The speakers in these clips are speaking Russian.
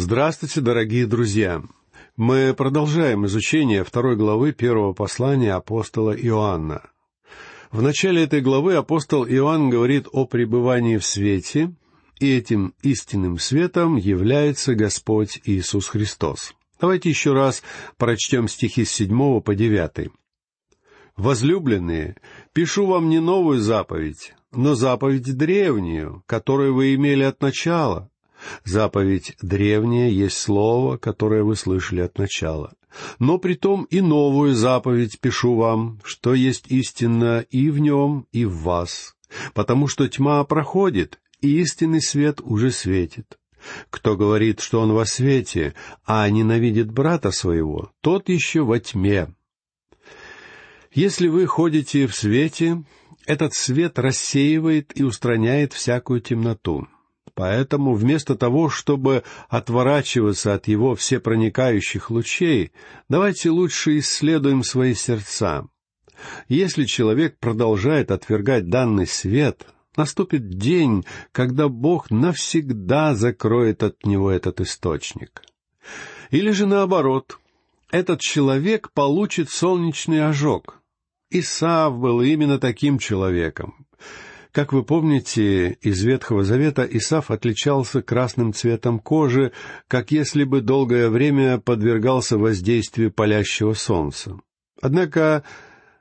Здравствуйте, дорогие друзья! Мы продолжаем изучение второй главы первого послания апостола Иоанна. В начале этой главы апостол Иоанн говорит о пребывании в свете, и этим истинным светом является Господь Иисус Христос. Давайте еще раз прочтем стихи с седьмого по девятый. «Возлюбленные, пишу вам не новую заповедь, но заповедь древнюю, которую вы имели от начала, Заповедь древняя есть слово, которое вы слышали от начала. Но при том и новую заповедь пишу вам, что есть истина и в нем, и в вас, потому что тьма проходит, и истинный свет уже светит. Кто говорит, что он во свете, а ненавидит брата своего, тот еще во тьме. Если вы ходите в свете, этот свет рассеивает и устраняет всякую темноту. Поэтому вместо того, чтобы отворачиваться от его всепроникающих лучей, давайте лучше исследуем свои сердца. Если человек продолжает отвергать данный свет, наступит день, когда Бог навсегда закроет от него этот источник. Или же наоборот, этот человек получит солнечный ожог. Исаав был именно таким человеком. Как вы помните, из Ветхого Завета Исаф отличался красным цветом кожи, как если бы долгое время подвергался воздействию палящего солнца. Однако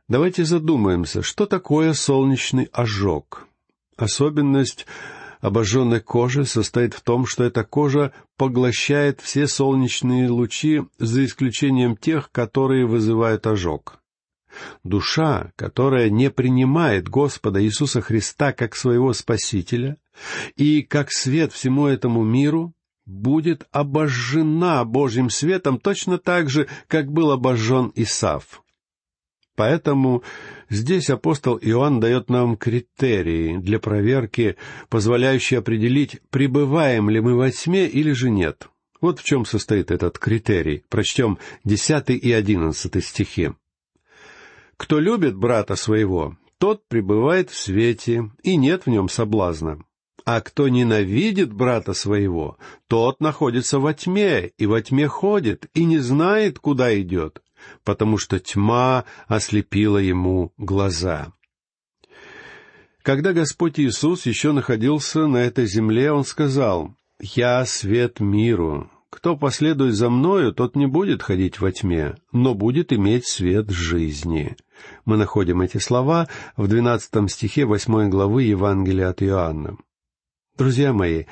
давайте задумаемся, что такое солнечный ожог. Особенность обожженной кожи состоит в том, что эта кожа поглощает все солнечные лучи, за исключением тех, которые вызывают ожог. Душа, которая не принимает Господа Иисуса Христа как своего Спасителя и как свет всему этому миру, будет обожжена Божьим светом точно так же, как был обожжен Исав. Поэтому здесь апостол Иоанн дает нам критерии для проверки, позволяющие определить, пребываем ли мы во тьме или же нет. Вот в чем состоит этот критерий. Прочтем десятый и одиннадцатый стихи. Кто любит брата своего, тот пребывает в свете, и нет в нем соблазна. А кто ненавидит брата своего, тот находится во тьме, и во тьме ходит, и не знает, куда идет, потому что тьма ослепила ему глаза. Когда Господь Иисус еще находился на этой земле, Он сказал, «Я свет миру, кто последует за мною, тот не будет ходить во тьме, но будет иметь свет жизни. Мы находим эти слова в двенадцатом стихе восьмой главы Евангелия от Иоанна. Друзья мои,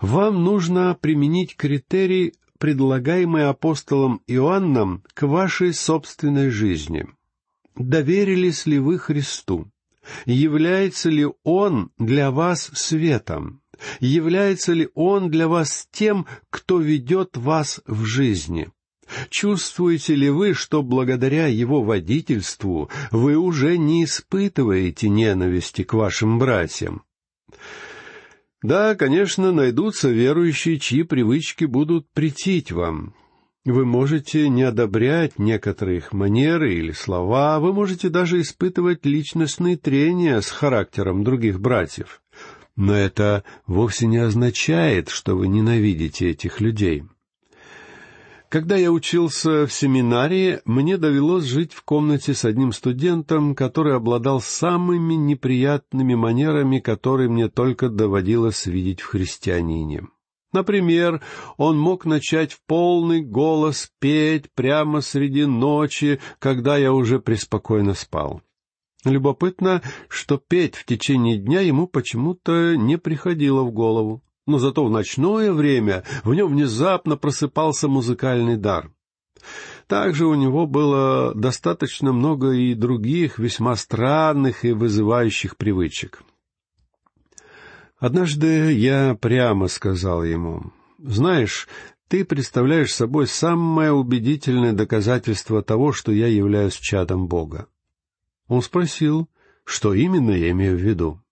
вам нужно применить критерий, предлагаемый апостолом Иоанном к вашей собственной жизни. Доверились ли вы Христу? Является ли Он для вас светом? Является ли Он для вас тем, кто ведет вас в жизни? Чувствуете ли вы, что благодаря Его водительству вы уже не испытываете ненависти к вашим братьям? Да, конечно, найдутся верующие, чьи привычки будут претить вам. Вы можете не одобрять некоторые их манеры или слова, вы можете даже испытывать личностные трения с характером других братьев. Но это вовсе не означает, что вы ненавидите этих людей. Когда я учился в семинарии, мне довелось жить в комнате с одним студентом, который обладал самыми неприятными манерами, которые мне только доводилось видеть в христианине. Например, он мог начать в полный голос петь прямо среди ночи, когда я уже преспокойно спал. Любопытно, что петь в течение дня ему почему-то не приходило в голову, но зато в ночное время в нем внезапно просыпался музыкальный дар. Также у него было достаточно много и других весьма странных и вызывающих привычек. Однажды я прямо сказал ему, «Знаешь, ты представляешь собой самое убедительное доказательство того, что я являюсь чадом Бога. Он спросил, что именно я имею в виду.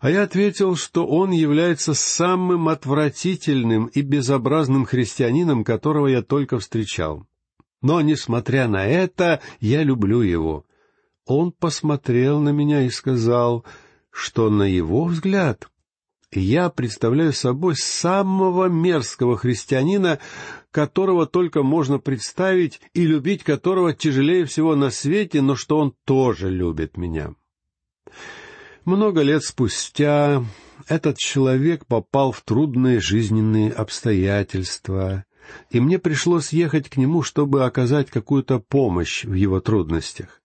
А я ответил, что он является самым отвратительным и безобразным христианином, которого я только встречал. Но, несмотря на это, я люблю его. Он посмотрел на меня и сказал, что, на его взгляд, я представляю собой самого мерзкого христианина, которого только можно представить и любить которого тяжелее всего на свете, но что он тоже любит меня. Много лет спустя этот человек попал в трудные жизненные обстоятельства, и мне пришлось ехать к нему, чтобы оказать какую-то помощь в его трудностях.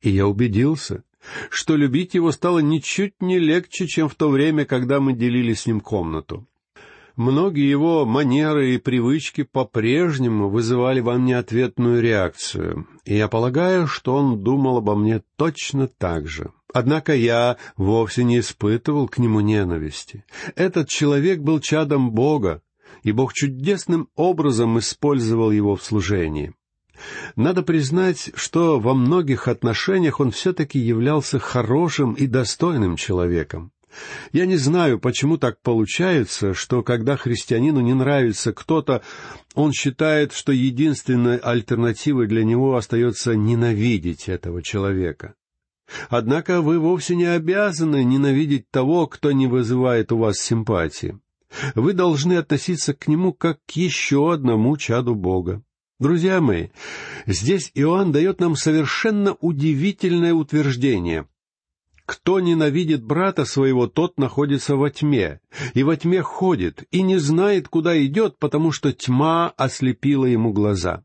И я убедился, что любить его стало ничуть не легче, чем в то время, когда мы делили с ним комнату. Многие его манеры и привычки по-прежнему вызывали во мне ответную реакцию, и я полагаю, что он думал обо мне точно так же. Однако я вовсе не испытывал к нему ненависти. Этот человек был чадом Бога, и Бог чудесным образом использовал его в служении. Надо признать, что во многих отношениях он все-таки являлся хорошим и достойным человеком. Я не знаю, почему так получается, что когда христианину не нравится кто-то, он считает, что единственной альтернативой для него остается ненавидеть этого человека. Однако вы вовсе не обязаны ненавидеть того, кто не вызывает у вас симпатии. Вы должны относиться к нему как к еще одному чаду Бога. Друзья мои, здесь Иоанн дает нам совершенно удивительное утверждение. Кто ненавидит брата своего, тот находится во тьме, и во тьме ходит, и не знает, куда идет, потому что тьма ослепила ему глаза.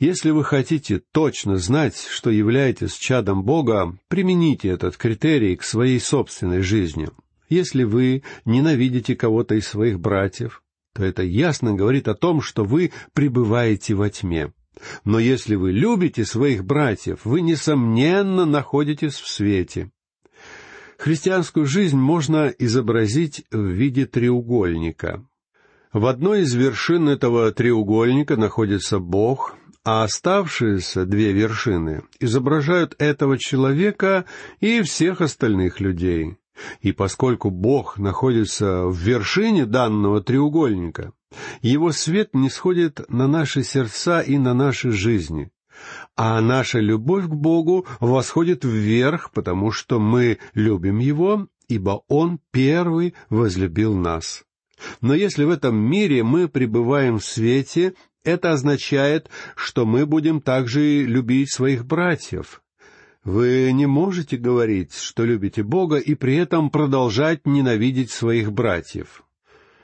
Если вы хотите точно знать, что являетесь чадом Бога, примените этот критерий к своей собственной жизни. Если вы ненавидите кого-то из своих братьев, то это ясно говорит о том, что вы пребываете во тьме. Но если вы любите своих братьев, вы, несомненно, находитесь в свете. Христианскую жизнь можно изобразить в виде треугольника. В одной из вершин этого треугольника находится Бог, а оставшиеся две вершины изображают этого человека и всех остальных людей. И поскольку Бог находится в вершине данного треугольника, Его свет не сходит на наши сердца и на наши жизни, а наша любовь к Богу восходит вверх, потому что мы любим Его, ибо Он первый возлюбил нас. Но если в этом мире мы пребываем в свете, это означает, что мы будем также любить своих братьев, вы не можете говорить, что любите Бога, и при этом продолжать ненавидеть своих братьев.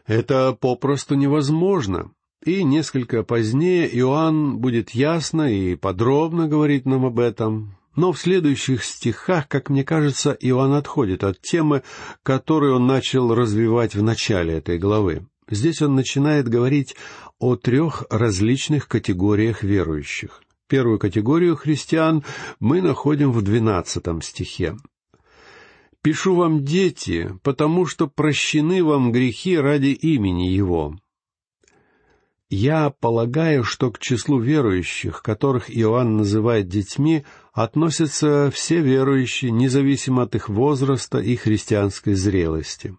Это попросту невозможно. И несколько позднее Иоанн будет ясно и подробно говорить нам об этом. Но в следующих стихах, как мне кажется, Иоанн отходит от темы, которую он начал развивать в начале этой главы. Здесь он начинает говорить о трех различных категориях верующих. Первую категорию христиан мы находим в двенадцатом стихе. «Пишу вам, дети, потому что прощены вам грехи ради имени Его». Я полагаю, что к числу верующих, которых Иоанн называет детьми, относятся все верующие, независимо от их возраста и христианской зрелости.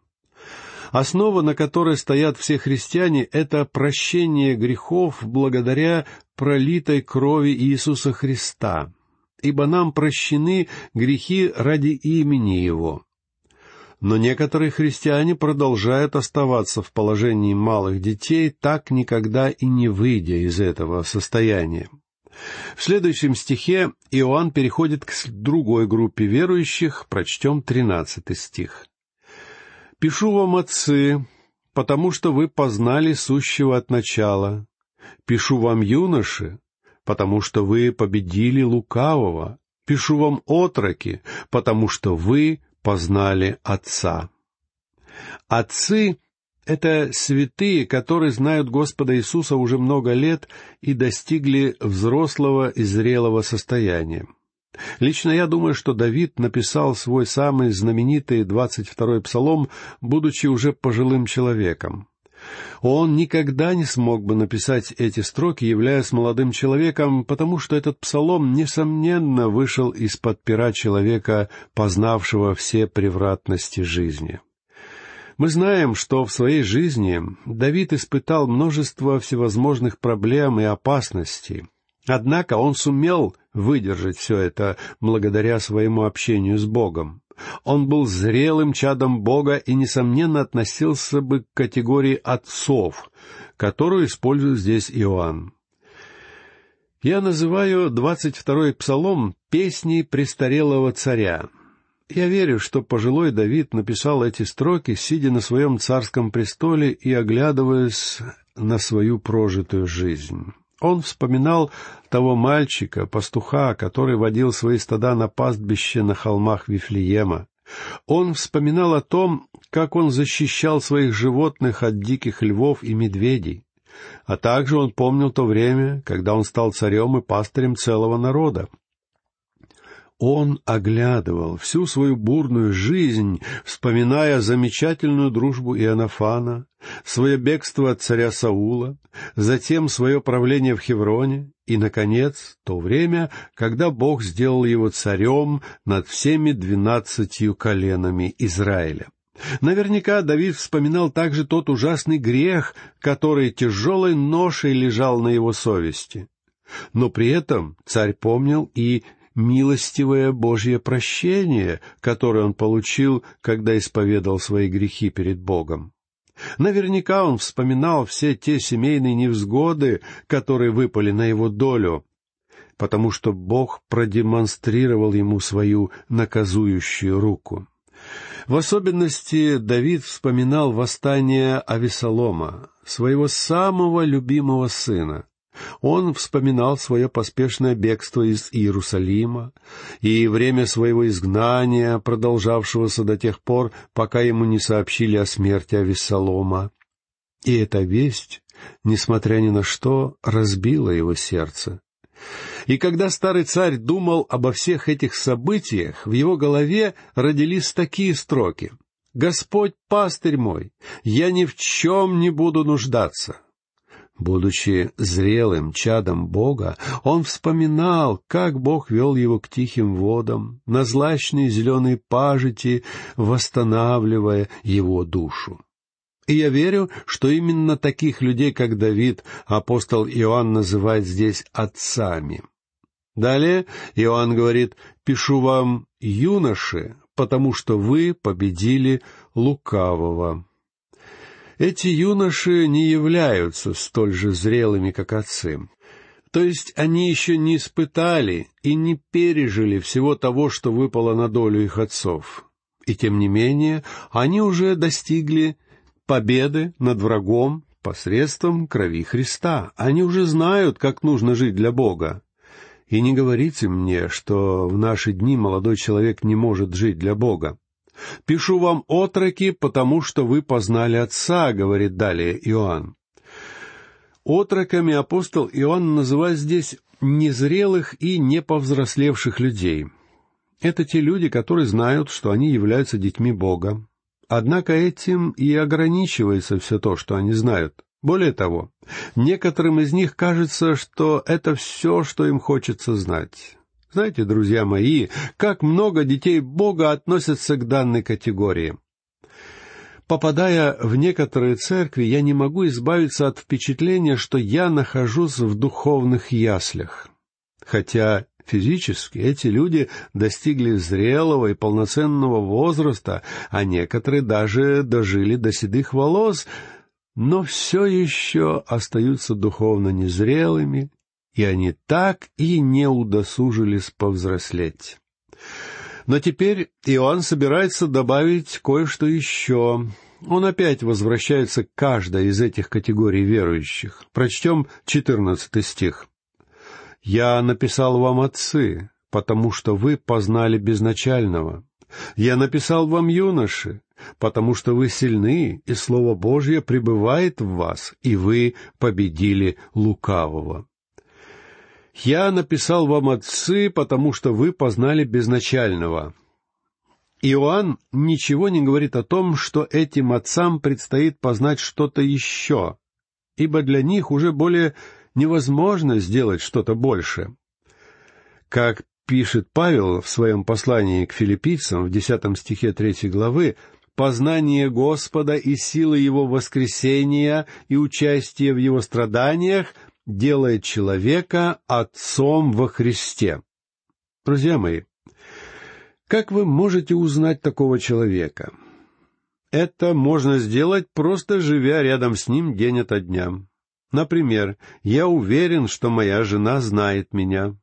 Основа, на которой стоят все христиане, это прощение грехов благодаря пролитой крови Иисуса Христа, ибо нам прощены грехи ради имени Его. Но некоторые христиане продолжают оставаться в положении малых детей, так никогда и не выйдя из этого состояния. В следующем стихе Иоанн переходит к другой группе верующих, прочтем тринадцатый стих. «Пишу вам, отцы, потому что вы познали сущего от начала, Пишу вам, юноши, потому что вы победили лукавого. Пишу вам, отроки, потому что вы познали Отца. Отцы — это святые, которые знают Господа Иисуса уже много лет и достигли взрослого и зрелого состояния. Лично я думаю, что Давид написал свой самый знаменитый двадцать второй псалом, будучи уже пожилым человеком. Он никогда не смог бы написать эти строки, являясь молодым человеком, потому что этот псалом, несомненно, вышел из-под пера человека, познавшего все превратности жизни. Мы знаем, что в своей жизни Давид испытал множество всевозможных проблем и опасностей. Однако он сумел выдержать все это благодаря своему общению с Богом. Он был зрелым чадом Бога и, несомненно, относился бы к категории отцов, которую использует здесь Иоанн. Я называю двадцать второй псалом «Песней престарелого царя». Я верю, что пожилой Давид написал эти строки, сидя на своем царском престоле и оглядываясь на свою прожитую жизнь. Он вспоминал того мальчика, пастуха, который водил свои стада на пастбище на холмах Вифлеема. Он вспоминал о том, как он защищал своих животных от диких львов и медведей. А также он помнил то время, когда он стал царем и пастырем целого народа. Он оглядывал всю свою бурную жизнь, вспоминая замечательную дружбу Иоаннафана, свое бегство от царя Саула, затем свое правление в Хевроне и, наконец, то время, когда Бог сделал его царем над всеми двенадцатью коленами Израиля. Наверняка Давид вспоминал также тот ужасный грех, который тяжелой ношей лежал на его совести. Но при этом царь помнил и милостивое Божье прощение, которое он получил, когда исповедал свои грехи перед Богом. Наверняка он вспоминал все те семейные невзгоды, которые выпали на его долю, потому что Бог продемонстрировал ему свою наказующую руку. В особенности Давид вспоминал восстание Авесолома, своего самого любимого сына. Он вспоминал свое поспешное бегство из Иерусалима и время своего изгнания, продолжавшегося до тех пор, пока ему не сообщили о смерти Авессалома. И эта весть, несмотря ни на что, разбила его сердце. И когда старый царь думал обо всех этих событиях, в его голове родились такие строки. «Господь пастырь мой, я ни в чем не буду нуждаться. Будучи зрелым чадом Бога, он вспоминал, как Бог вел его к тихим водам, на злачные зеленые пажити, восстанавливая его душу. И я верю, что именно таких людей, как Давид, апостол Иоанн называет здесь отцами. Далее Иоанн говорит, «Пишу вам, юноши, потому что вы победили лукавого». Эти юноши не являются столь же зрелыми, как отцы. То есть они еще не испытали и не пережили всего того, что выпало на долю их отцов. И тем не менее, они уже достигли победы над врагом посредством крови Христа. Они уже знают, как нужно жить для Бога. И не говорите мне, что в наши дни молодой человек не может жить для Бога. «Пишу вам, отроки, потому что вы познали Отца», — говорит далее Иоанн. Отроками апостол Иоанн называет здесь незрелых и неповзрослевших людей. Это те люди, которые знают, что они являются детьми Бога. Однако этим и ограничивается все то, что они знают. Более того, некоторым из них кажется, что это все, что им хочется знать. Знаете, друзья мои, как много детей Бога относятся к данной категории. Попадая в некоторые церкви, я не могу избавиться от впечатления, что я нахожусь в духовных яслях. Хотя физически эти люди достигли зрелого и полноценного возраста, а некоторые даже дожили до седых волос, но все еще остаются духовно незрелыми, и они так и не удосужились повзрослеть. Но теперь Иоанн собирается добавить кое-что еще. Он опять возвращается к каждой из этих категорий верующих. Прочтем четырнадцатый стих. «Я написал вам, отцы, потому что вы познали безначального. Я написал вам, юноши, потому что вы сильны, и Слово Божье пребывает в вас, и вы победили лукавого. «Я написал вам, отцы, потому что вы познали безначального». Иоанн ничего не говорит о том, что этим отцам предстоит познать что-то еще, ибо для них уже более невозможно сделать что-то больше. Как пишет Павел в своем послании к филиппийцам в десятом стихе третьей главы, познание Господа и силы Его воскресения и участие в Его страданиях делает человека отцом во Христе. Друзья мои, Как вы можете узнать такого человека? Это можно сделать, просто живя рядом с ним день ото дня. Например, я уверен, что моя жена знает меня.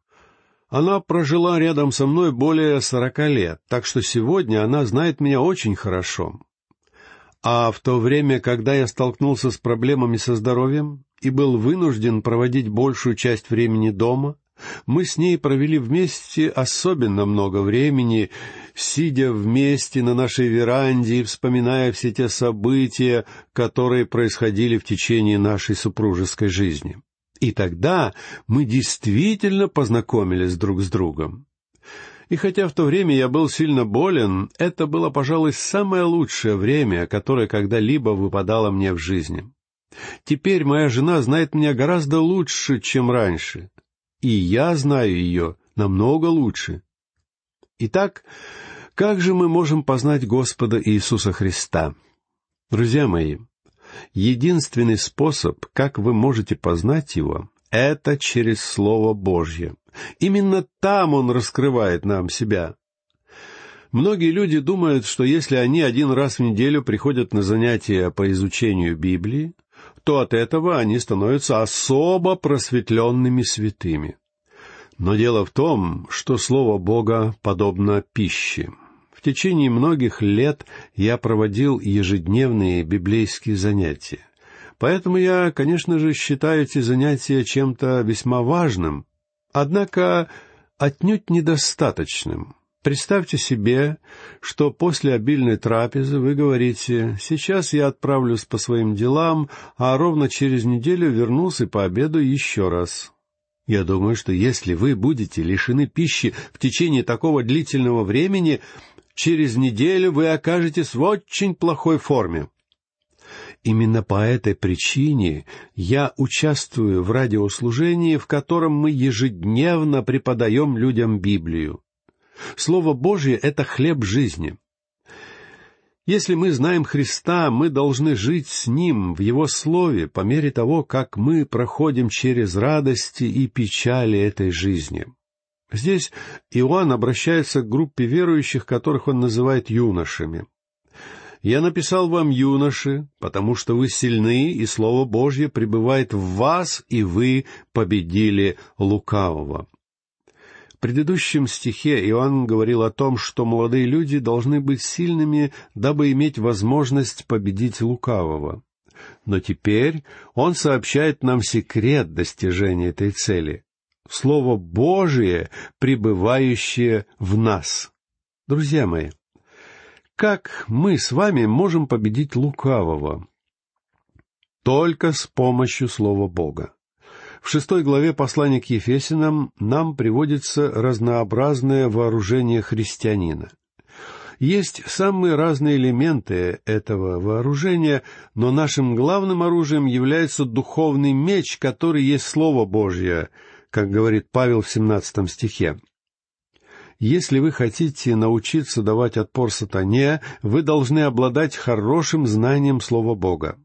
Она прожила рядом со мной более сорока лет, так что сегодня она знает меня очень хорошо. А в то время, когда я столкнулся с проблемами со здоровьем и был вынужден проводить большую часть времени дома, мы с ней провели вместе особенно много времени, сидя вместе на нашей веранде и вспоминая все те события, которые происходили в течение нашей супружеской жизни. И тогда мы действительно познакомились друг с другом. И хотя в то время я был сильно болен, это было, пожалуй, самое лучшее время, которое когда-либо выпадало мне в жизни. Теперь моя жена знает меня гораздо лучше, чем раньше, и я знаю ее намного лучше. Итак, как же мы можем познать Господа Иисуса Христа? Друзья мои, единственный способ, как вы можете познать Его, это через Слово Божье. Именно там Он раскрывает нам себя. Многие люди думают, что если они один раз в неделю приходят на занятия по изучению Библии, то от этого они становятся особо просветленными святыми. Но дело в том, что Слово Бога подобно пище. В течение многих лет я проводил ежедневные библейские занятия. Поэтому я, конечно же, считаю эти занятия чем-то весьма важным, однако отнюдь недостаточным. Представьте себе, что после обильной трапезы вы говорите, «Сейчас я отправлюсь по своим делам, а ровно через неделю вернусь и пообедаю еще раз». Я думаю, что если вы будете лишены пищи в течение такого длительного времени, через неделю вы окажетесь в очень плохой форме. Именно по этой причине я участвую в радиослужении, в котором мы ежедневно преподаем людям Библию. Слово Божье — это хлеб жизни. Если мы знаем Христа, мы должны жить с Ним в Его Слове по мере того, как мы проходим через радости и печали этой жизни. Здесь Иоанн обращается к группе верующих, которых он называет юношами. «Я написал вам, юноши, потому что вы сильны, и Слово Божье пребывает в вас, и вы победили лукавого» предыдущем стихе Иоанн говорил о том, что молодые люди должны быть сильными, дабы иметь возможность победить лукавого. Но теперь он сообщает нам секрет достижения этой цели. Слово Божие, пребывающее в нас. Друзья мои, как мы с вами можем победить лукавого? Только с помощью Слова Бога. В шестой главе послания к Ефесинам нам приводится разнообразное вооружение христианина. Есть самые разные элементы этого вооружения, но нашим главным оружием является духовный меч, который есть Слово Божье, как говорит Павел в 17 стихе. Если вы хотите научиться давать отпор сатане, вы должны обладать хорошим знанием Слова Бога.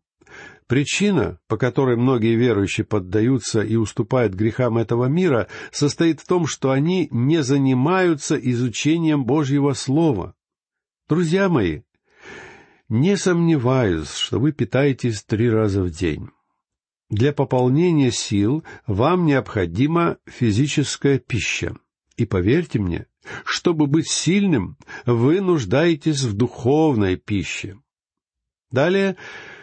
Причина, по которой многие верующие поддаются и уступают грехам этого мира, состоит в том, что они не занимаются изучением Божьего Слова. Друзья мои, не сомневаюсь, что вы питаетесь три раза в день. Для пополнения сил вам необходима физическая пища. И поверьте мне, чтобы быть сильным, вы нуждаетесь в духовной пище. Далее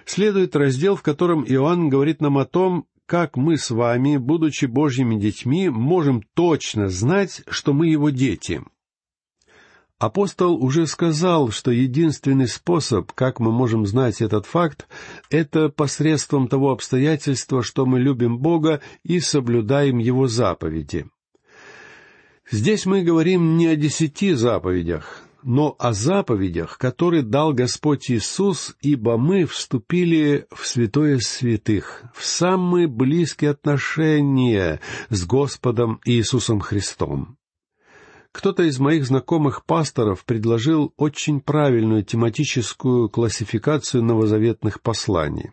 следует раздел, в котором Иоанн говорит нам о том, как мы с вами, будучи Божьими детьми, можем точно знать, что мы Его дети. Апостол уже сказал, что единственный способ, как мы можем знать этот факт, это посредством того обстоятельства, что мы любим Бога и соблюдаем Его заповеди. Здесь мы говорим не о десяти заповедях, но о заповедях, которые дал Господь Иисус, ибо мы вступили в святое святых, в самые близкие отношения с Господом Иисусом Христом. Кто-то из моих знакомых пасторов предложил очень правильную тематическую классификацию новозаветных посланий.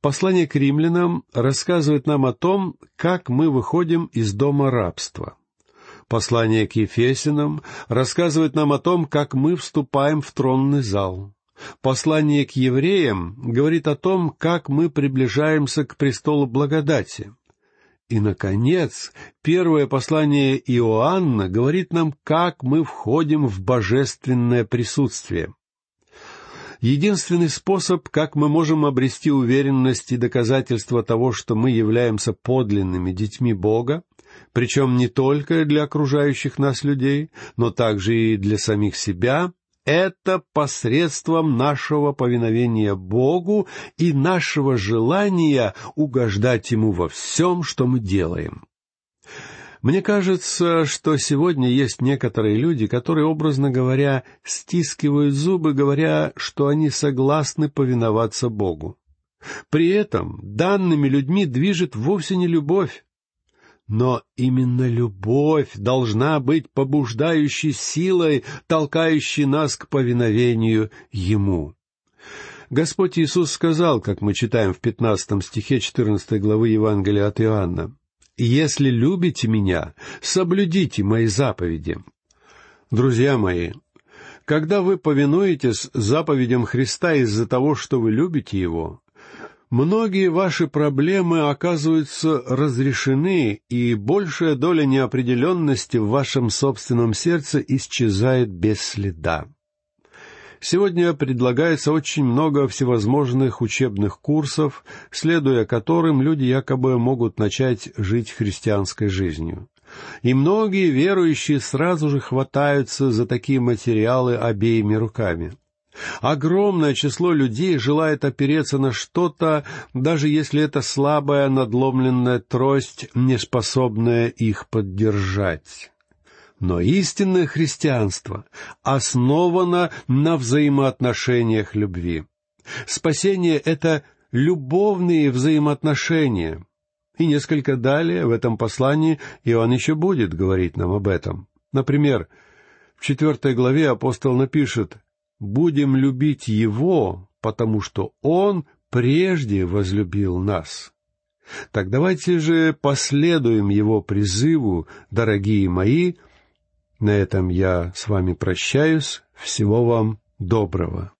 Послание к римлянам рассказывает нам о том, как мы выходим из дома рабства. Послание к Ефесинам рассказывает нам о том, как мы вступаем в тронный зал. Послание к евреям говорит о том, как мы приближаемся к престолу благодати. И, наконец, первое послание Иоанна говорит нам, как мы входим в божественное присутствие. Единственный способ, как мы можем обрести уверенность и доказательство того, что мы являемся подлинными детьми Бога, причем не только для окружающих нас людей, но также и для самих себя, это посредством нашего повиновения Богу и нашего желания угождать Ему во всем, что мы делаем. Мне кажется, что сегодня есть некоторые люди, которые, образно говоря, стискивают зубы, говоря, что они согласны повиноваться Богу. При этом данными людьми движет вовсе не любовь, но именно любовь должна быть побуждающей силой, толкающей нас к повиновению Ему. Господь Иисус сказал, как мы читаем в пятнадцатом стихе четырнадцатой главы Евангелия от Иоанна, «Если любите Меня, соблюдите Мои заповеди». Друзья мои, когда вы повинуетесь заповедям Христа из-за того, что вы любите Его, Многие ваши проблемы оказываются разрешены, и большая доля неопределенности в вашем собственном сердце исчезает без следа. Сегодня предлагается очень много всевозможных учебных курсов, следуя которым люди якобы могут начать жить христианской жизнью. И многие верующие сразу же хватаются за такие материалы обеими руками. Огромное число людей желает опереться на что-то, даже если это слабая надломленная трость, не способная их поддержать. Но истинное христианство основано на взаимоотношениях любви. Спасение — это любовные взаимоотношения. И несколько далее в этом послании Иоанн еще будет говорить нам об этом. Например, в четвертой главе апостол напишет будем любить Его, потому что Он прежде возлюбил нас. Так давайте же последуем Его призыву, дорогие мои. На этом я с вами прощаюсь. Всего вам доброго.